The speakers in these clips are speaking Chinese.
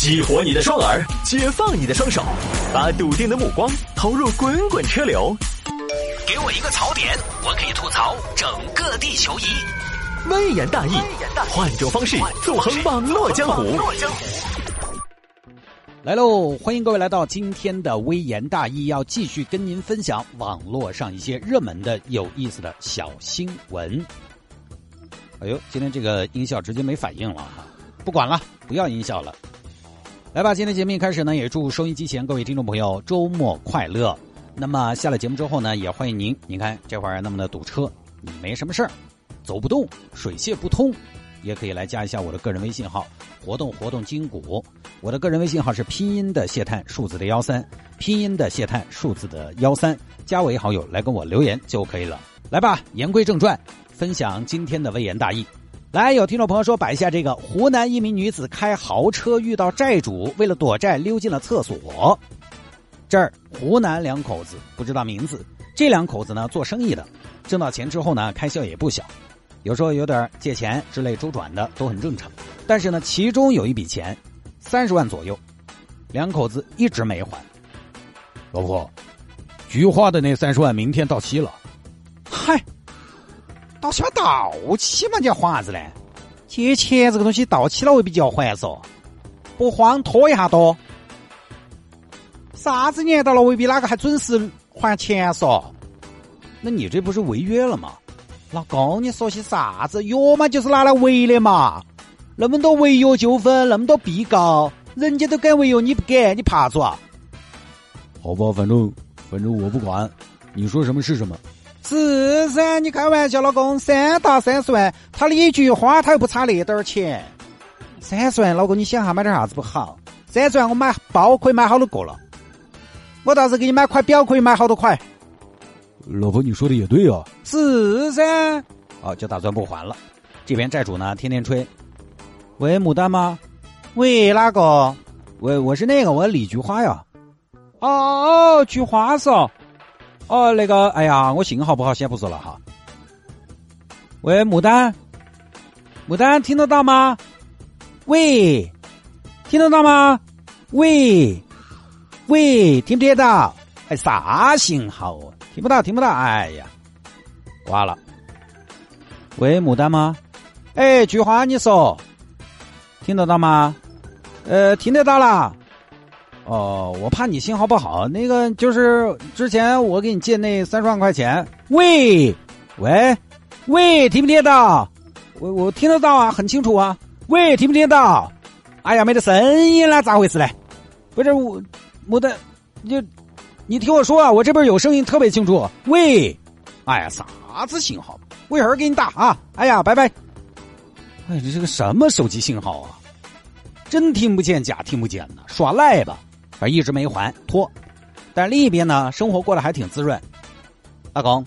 激活你的双耳，解放你的双手，把笃定的目光投入滚滚车流。给我一个槽点，我可以吐槽整个地球仪。微言大义，换种方式纵横网络江湖。来喽！欢迎各位来到今天的微言大义，要继续跟您分享网络上一些热门的、有意思的小新闻。哎呦，今天这个音效直接没反应了哈，不管了，不要音效了。来吧，今天节目一开始呢，也祝收音机前各位听众朋友周末快乐。那么下了节目之后呢，也欢迎您。您看这会儿那么的堵车，没什么事儿，走不动，水泄不通，也可以来加一下我的个人微信号，活动活动筋骨。我的个人微信号是拼音的谢探，数字的幺三，拼音的谢探，数字的幺三，加为好友来跟我留言就可以了。来吧，言归正传，分享今天的微言大义。来，有听众朋友说摆一下这个：湖南一名女子开豪车遇到债主，为了躲债溜进了厕所。这儿湖南两口子不知道名字，这两口子呢做生意的，挣到钱之后呢开销也不小，有时候有点借钱之类周转的都很正常。但是呢，其中有一笔钱三十万左右，两口子一直没还。老婆，菊花的那三十万明天到期了。嗨。到期嘛，到期嘛，你要还啥子呢？借钱这个东西到期了未必就要还嗦，不慌拖一下多。啥子年到了未必哪个还准时还钱嗦？那你这不是违约了吗？老公，你说些啥子？约嘛就是拿来违的嘛。那么多违约纠纷，那么多被告，人家都敢违约，你不敢，你怕做啊？好吧，反正反正我不管，你说什么是什么。是噻，你开玩笑，老公，三大三十万，他的一句话，他又不差那点儿钱。三十万，老公，你想哈买点啥子不好？三十万，我买包可以买好多个了。我倒是给你买块表，可以买好多块。老婆，你说的也对啊。是噻。哦，就打算不还了。这边债主呢，天天吹。喂，牡丹吗？喂，哪个？喂，我是那个，我李菊花呀。哦哦，菊花是哦。哦，那个，哎呀，我信号不好，先不说了哈。喂，牡丹，牡丹，听得到吗？喂，听得到吗？喂，喂，听不听到？哎，啥信号？听不到，听不到。哎呀，挂了。喂，牡丹吗？哎，菊花，你说，听得到吗？呃，听得到了。哦，我怕你信号不好。那个就是之前我给你借那三十万块钱。喂，喂，喂，听不听得到？我我听得到啊，很清楚啊。喂，听不听得到？哎呀，没得声音了，咋回事嘞？不是我，我的，你你听我说啊，我这边有声音，特别清楚。喂，哎呀，啥子信号？我一会儿给你打啊。哎呀，拜拜。哎，这是个什么手机信号啊？真听不见，假听不见呢，耍赖吧？而一直没还拖，但另一边呢，生活过得还挺滋润。老公，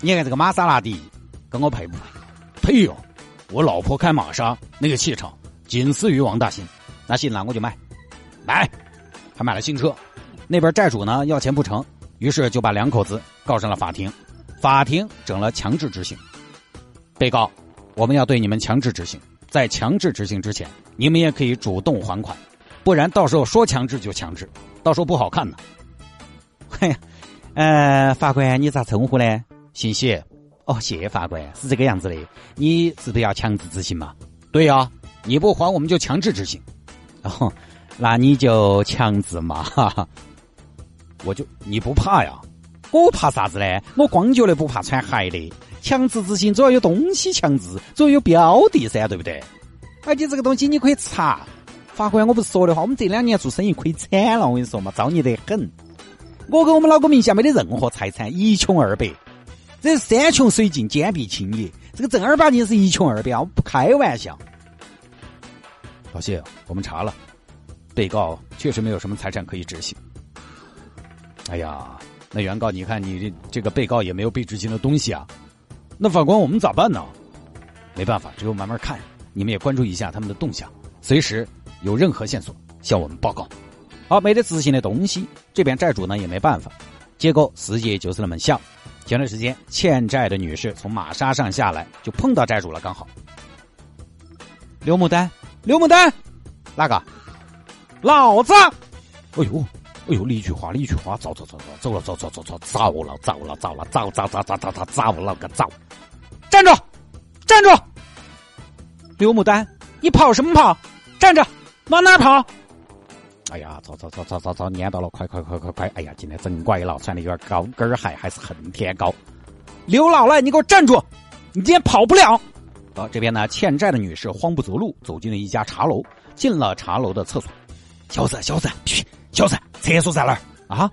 你看这个玛莎拉蒂，跟我配不配？配哟！我老婆开玛莎，那个气场仅次于王大新。那行，那我就买，买，还买了新车。那边债主呢要钱不成，于是就把两口子告上了法庭。法庭整了强制执行。被告，我们要对你们强制执行，在强制执行之前，你们也可以主动还款。不然到时候说强制就强制，到时候不好看呢。哎呀，呃，法官你咋称呼呢？姓谢。哦，谢法官是这个样子的。你是不是要强制执行嘛？对呀，你不还我们就强制执行。哦，那你就强制嘛。哈哈。我就你不怕呀？我怕啥子呢？我光脚的不怕穿鞋的。强制执行总要有东西强制，总要有标的噻，对不对？而且这个东西你可以查。法官，我不是说的话，我们这两年做生意亏惨了，我跟你说嘛，造孽得很。我跟我们老公名下没得任何财产，一穷二白，这山穷水尽坚壁清野，这个正儿八经是一穷二白，我不开玩笑。老谢，我们查了，被告确实没有什么财产可以执行。哎呀，那原告，你看你这这个被告也没有被执行的东西啊，那法官我们咋办呢？没办法，只有慢慢看，你们也关注一下他们的动向，随时。有任何线索向我们报告。好，没得执行的东西，这边债主呢也没办法。结果世界就是那么小。前段时间欠债的女士从玛莎上下来，就碰到债主了，刚好。刘牡丹，刘牡丹，哪个？老子！哎呦，哎呦，一句话，一句话，走走走走，走了走走走走，走了走了走了，糟糟糟糟糟糟糟了个走！站住！站住！刘牡丹，你跑什么跑？站着，往哪跑？哎呀，走走走走走走，撵到了，快快快快快！哎呀，今天真乖了，穿的有点高跟鞋，还是恨天高。刘老赖，你给我站住！你今天跑不了。好，这边呢，欠债的女士慌不择路，走进了一家茶楼，进了茶楼的厕所。小子，小子，嘘，小子，厕所在哪儿啊？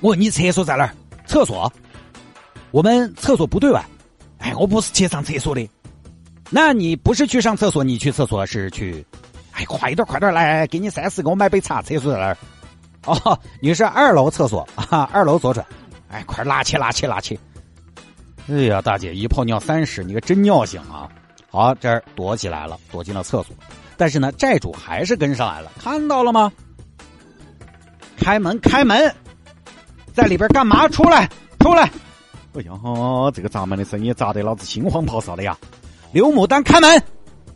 我问你，厕所在哪儿？厕所？我们厕所不对外。哎，我不是去上厕所的。那你不是去上厕所，你去厕所是去？哎，快点，快点，来，给你三十，给我买杯茶。厕所在哪儿？哦，女士，二楼厕所啊，二楼左转。哎，快拿起，拿起，拿起。哎呀，大姐，一泡尿三十，你可真尿性啊！好，这儿躲起来了，躲进了厕所。但是呢，债主还是跟上来了，看到了吗？开门，开门，在里边干嘛？出来，出来！哎呀，这个砸门的声音砸得老子心慌咆哮的呀！刘牡丹，开门！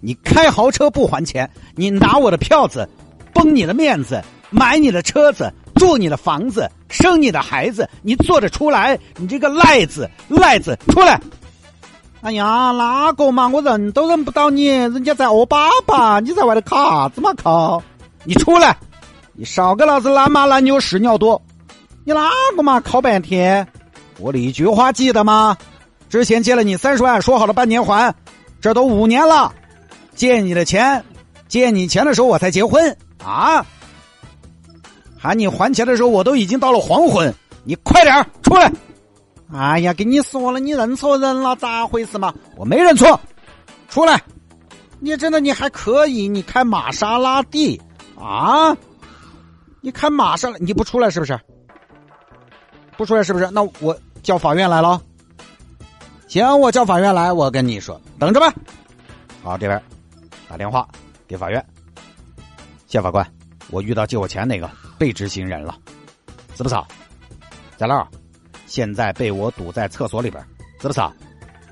你开豪车不还钱，你拿我的票子，崩你的面子，买你的车子，住你的房子，生你的孩子，你做得出来？你这个赖子，赖子，出来！哎呀，哪个嘛？我认都认不到你，人家在恶粑粑，你在外头靠啥子嘛靠？你出来！你少给老子懒马懒牛屎尿多！你哪个嘛？靠半天！我的一句话记得吗？之前借了你三十万，说好了半年还，这都五年了。借你的钱，借你钱的时候我才结婚啊！喊你还钱的时候，我都已经到了黄昏。你快点出来！哎呀，跟你说了，你认错人了，咋回事嘛？我没认错，出来！你真的你还可以，你开玛莎拉蒂啊？你开玛莎，你不出来是不是？不出来是不是？那我叫法院来了。行，我叫法院来。我跟你说，等着吧。好，这边打电话给法院。谢法官，我遇到借我钱那个被执行人了，是不是？在哪儿？现在被我堵在厕所里边，是不是？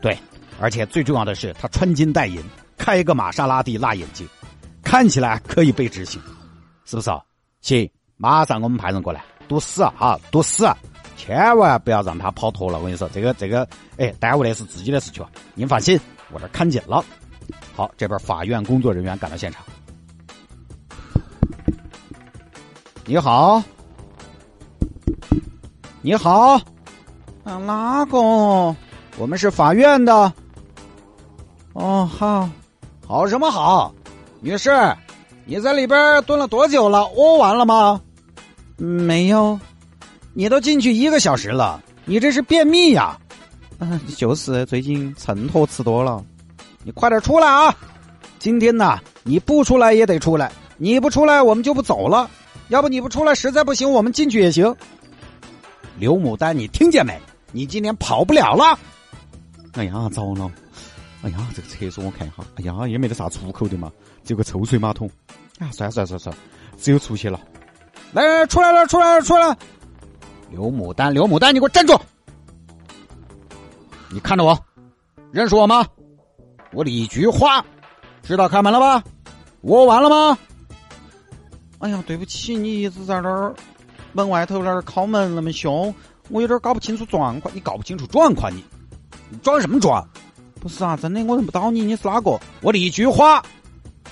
对，而且最重要的是，他穿金戴银，开一个玛莎拉蒂，辣眼睛，看起来可以被执行，是不是？行，马上我们派人过来堵死啊！堵死，千万不要让他跑脱了。我跟你说，这个这个，哎，耽误的是自己的事情。您放心，我这看紧了。好，这边法院工作人员赶到现场。你好，你好。啊，哪个？我们是法院的。哦，好，好什么好？女士，你在里边蹲了多久了？屙完了吗？没有。你都进去一个小时了，你这是便秘呀？嗯，就是最近秤砣吃多了。你快点出来啊！今天呐，你不出来也得出来。你不出来，我们就不走了。要不你不出来，实在不行，我们进去也行。刘牡丹，你听见没？你今天跑不了了！哎呀，糟了！哎呀，这个厕所我看一下，哎呀，也没得啥出口的嘛，只有个抽水马桶。啊，算了算了算了算了，只有出去了。来，出来了，出来了，出来了！刘牡丹，刘牡丹，你给我站住！你看着我，认识我吗？我的一句话，知道开门了吧？我完了吗？哎呀，对不起，你一直在那儿门外头那儿敲门那么凶。我有点搞不清楚状况，你搞不清楚状况，你你装什么装？不是啊，真的我认不到你，你是哪个？我的一句话，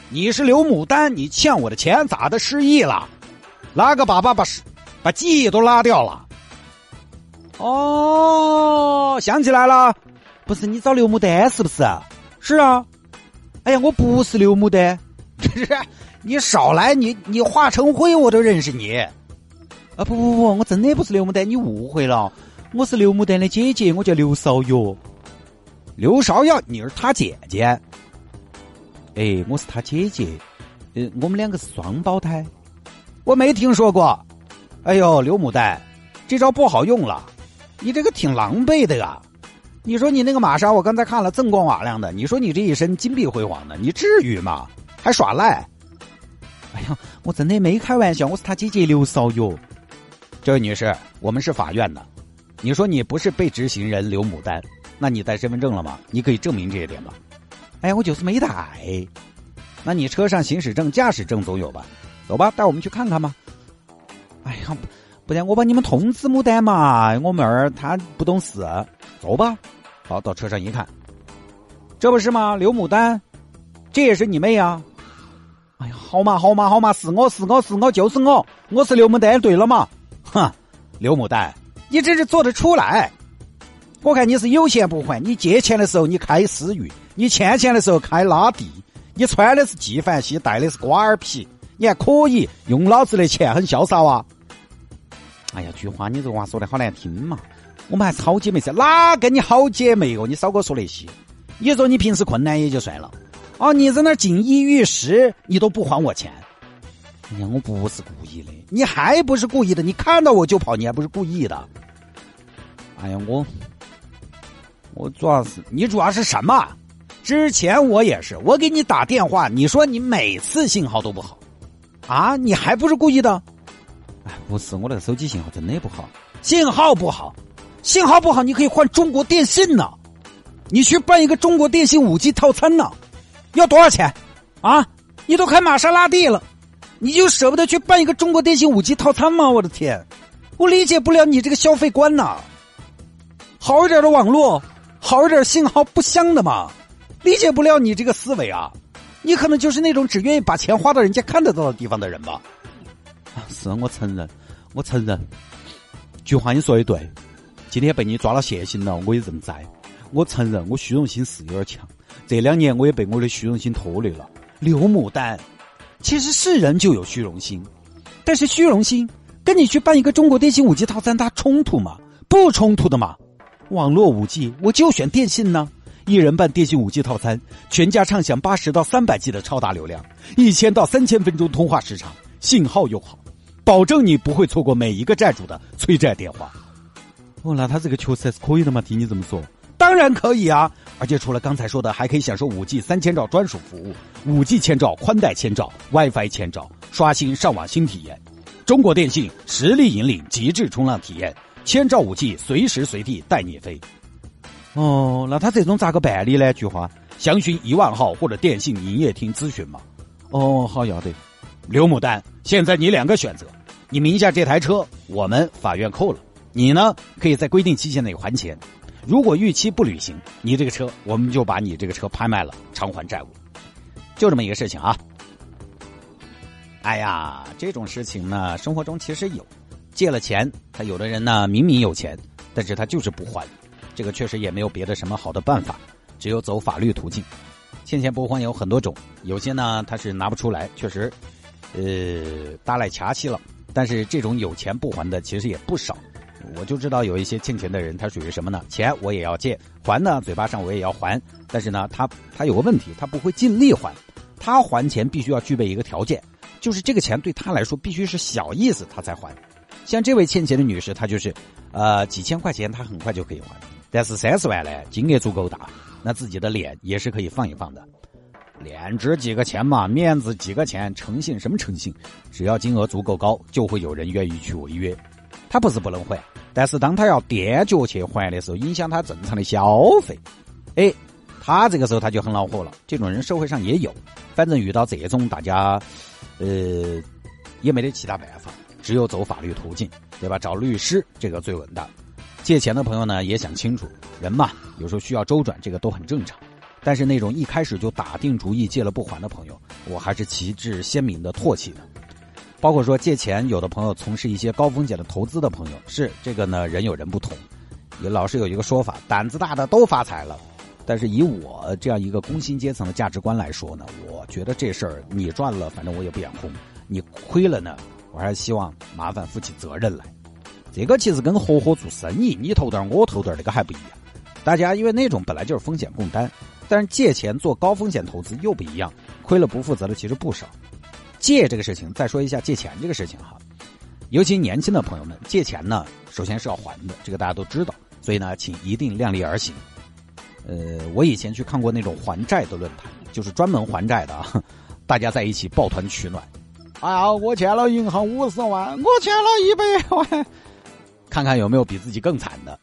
你是刘牡丹，你欠我的钱咋的失忆了？哪个爸爸把把记忆都拉掉了？哦，想起来了，不是你找刘牡丹是不是？是啊。哎呀，我不是刘牡丹，是你少来，你你化成灰我都认识你。啊不不不，我真的不是刘牡丹，你误会了，我是刘牡丹的姐姐，我叫刘少瑶。刘芍药，你是他姐姐？哎，我是他姐姐，呃，我们两个是双胞胎。我没听说过。哎呦，刘牡丹，这招不好用了，你这个挺狼狈的呀。你说你那个玛莎，我刚才看了锃光瓦亮的，你说你这一身金碧辉煌的，你至于吗？还耍赖？哎呀，我真的没开玩笑，我是他姐姐刘少哟。这位女士，我们是法院的。你说你不是被执行人刘牡丹，那你带身份证了吗？你可以证明这一点吧？哎呀，我就是没带。那你车上行驶证、驾驶证总有吧？走吧，带我们去看看吧。哎呀，不然我把你们通知牡丹嘛，我妹儿她不懂事。走吧，好，到车上一看，这不是吗？刘牡丹，这也是你妹呀？哎呀，好嘛好嘛好嘛，是我是我是我就是我，我是刘牡丹，对了嘛？哼，刘牡丹，你真是做得出来。我看你是有钱不还，你借钱的时候你开思域，你欠钱的时候开拉地，你穿的是纪梵希，戴的是瓜尔皮，你还可以用老子的钱很潇洒哇！哎呀，菊花，你这话说的好难听嘛！我们还是好姐妹噻，哪跟你好姐妹哦？你少给我说那些。你说你平时困难也就算了，哦，你在那锦衣玉食，你都不还我钱。哎呀，我不是故意的，你还不是故意的？你看到我就跑，你还不是故意的？哎呀，我。我主要是你主要是什么？之前我也是，我给你打电话，你说你每次信号都不好，啊，你还不是故意的？不是，我那个手机信号真的不好，信号不好，信号不好，你可以换中国电信呢，你去办一个中国电信五 G 套餐呢，要多少钱？啊，你都开玛莎拉蒂了，你就舍不得去办一个中国电信五 G 套餐吗？我的天，我理解不了你这个消费观呐，好一点的网络。好一点信号不香的嘛，理解不了你这个思维啊！你可能就是那种只愿意把钱花到人家看得到的地方的人吧？是我承认，我承认。菊花，你说的对，今天被你抓了现行了，我也认栽。我承认我虚荣心是有点强，这两年我也被我的虚荣心拖累了。刘牡丹，其实是人就有虚荣心，但是虚荣心跟你去办一个中国电信五 G 套餐，它冲突吗？不冲突的嘛。网络五 G，我就选电信呢。一人办电信五 G 套餐，全家畅享八十到三百 G 的超大流量，一千到三千分钟通话时长，信号又好，保证你不会错过每一个债主的催债电话。哦，那他这个确实是可以的嘛？听你这么说，当然可以啊！而且除了刚才说的，还可以享受五 G 三千兆专属服务，五 G 千兆宽带千兆 WiFi 千兆，刷新上网新体验。中国电信实力引领极致冲浪体验。千兆五 G，随时随地带你飞。哦，那他这种咋个办理呢？菊花，详询一万号或者电信营业厅咨询嘛。哦，好要得。刘牡丹，现在你两个选择：你名下这台车，我们法院扣了；你呢，可以在规定期限内还钱。如果逾期不履行，你这个车，我们就把你这个车拍卖了，偿还债务。就这么一个事情啊。哎呀，这种事情呢，生活中其实有。借了钱，他有的人呢明明有钱，但是他就是不还，这个确实也没有别的什么好的办法，只有走法律途径。欠钱不还有很多种，有些呢他是拿不出来，确实，呃，搭来掐起了。但是这种有钱不还的其实也不少，我就知道有一些欠钱的人，他属于什么呢？钱我也要借，还呢嘴巴上我也要还，但是呢他他有个问题，他不会尽力还，他还钱必须要具备一个条件，就是这个钱对他来说必须是小意思，他才还。像这位欠钱的女士，她就是，呃，几千块钱她很快就可以还，但是三十万呢，金额足够大，那自己的脸也是可以放一放的。脸值几个钱嘛，面子几个钱，诚信什么诚信？只要金额足够高，就会有人愿意去违约。他不是不能还，但是当他要踮脚去还的时候，影响他正常的消费。哎，他这个时候他就很恼火了。这种人社会上也有，反正遇到这种，大家，呃，也没得其他办法。只有走法律途径，对吧？找律师这个最稳当。借钱的朋友呢，也想清楚，人嘛，有时候需要周转，这个都很正常。但是那种一开始就打定主意借了不还的朋友，我还是旗帜鲜明的唾弃的。包括说借钱，有的朋友从事一些高风险的投资的朋友，是这个呢，人有人不同。也老是有一个说法，胆子大的都发财了。但是以我这样一个工薪阶层的价值观来说呢，我觉得这事儿你赚了，反正我也不眼红；你亏了呢。我还是希望麻烦负起责任来，这个其实跟合伙做生意，你投点我投点这个还不一样。大家因为那种本来就是风险共担，但是借钱做高风险投资又不一样，亏了不负责的其实不少。借这个事情，再说一下借钱这个事情哈，尤其年轻的朋友们借钱呢，首先是要还的，这个大家都知道，所以呢，请一定量力而行。呃，我以前去看过那种还债的论坛，就是专门还债的啊，大家在一起抱团取暖。哎呀，我欠了银行五十万，我欠了一百万，看看有没有比自己更惨的，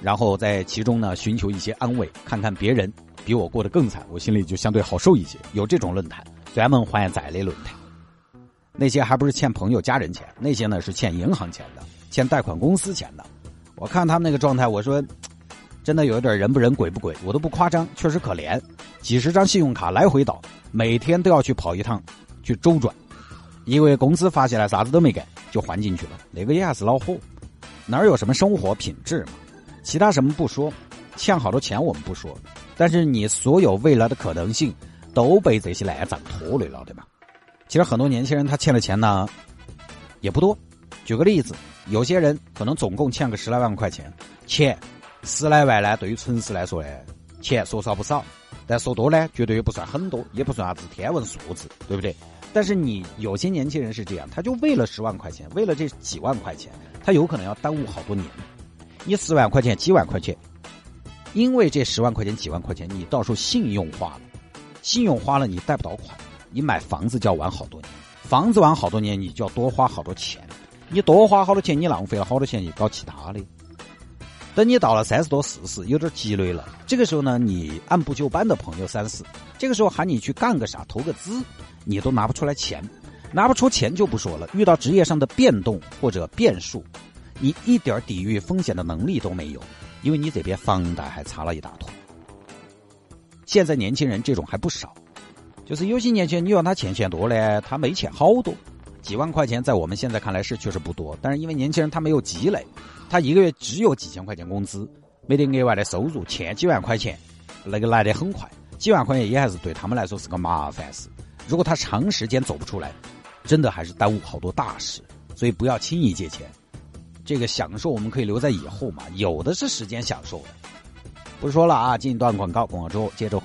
然后在其中呢寻求一些安慰，看看别人比我过得更惨，我心里就相对好受一些。有这种论坛，专门还债的论坛。那些还不是欠朋友家人钱，那些呢是欠银行钱的，欠贷款公司钱的。我看他们那个状态，我说，真的有点人不人鬼不鬼，我都不夸张，确实可怜。几十张信用卡来回倒，每天都要去跑一趟，去周转。因为工资发下来，啥子都没给，就还进去了。那个也还是恼火，哪有什么生活品质嘛？其他什么不说，欠好多钱我们不说，但是你所有未来的可能性都被这些烂账拖累了，对吧？其实很多年轻人他欠的钱呢，也不多。举个例子，有些人可能总共欠个十来万块钱，钱十来万呢，对于城市来说呢，钱说少不少，但说多呢，绝对也不算很多，也不算啥子天文数字，对不对？但是你有些年轻人是这样，他就为了十万块钱，为了这几万块钱，他有可能要耽误好多年。你十万块钱、几万块钱，因为这十万块钱、几万块钱，你到时候信用花了，信用花了，你贷不到款。你买房子就要玩好多年，房子玩好多年，你就要多花好多钱。你多花好多钱，你浪费了好多钱，你搞其他的。等你到了三十多、四十，有点积累了，这个时候呢，你按部就班的朋友三四，这个时候喊你去干个啥、投个资，你都拿不出来钱，拿不出钱就不说了。遇到职业上的变动或者变数，你一点抵御风险的能力都没有，因为你这边房贷还差了一大坨。现在年轻人这种还不少。就是有些年轻人，你让他欠钱多呢，他没欠好多，几万块钱在我们现在看来是确实不多，但是因为年轻人他没有积累，他一个月只有几千块钱工资，没得额外的收入，欠几万块钱，那个来得很快，几万块钱也还是对他们来说是个麻烦事。如果他长时间走不出来，真的还是耽误好多大事，所以不要轻易借钱。这个享受我们可以留在以后嘛，有的是时间享受的。不说了啊，进一段广告，广告之后接着回来。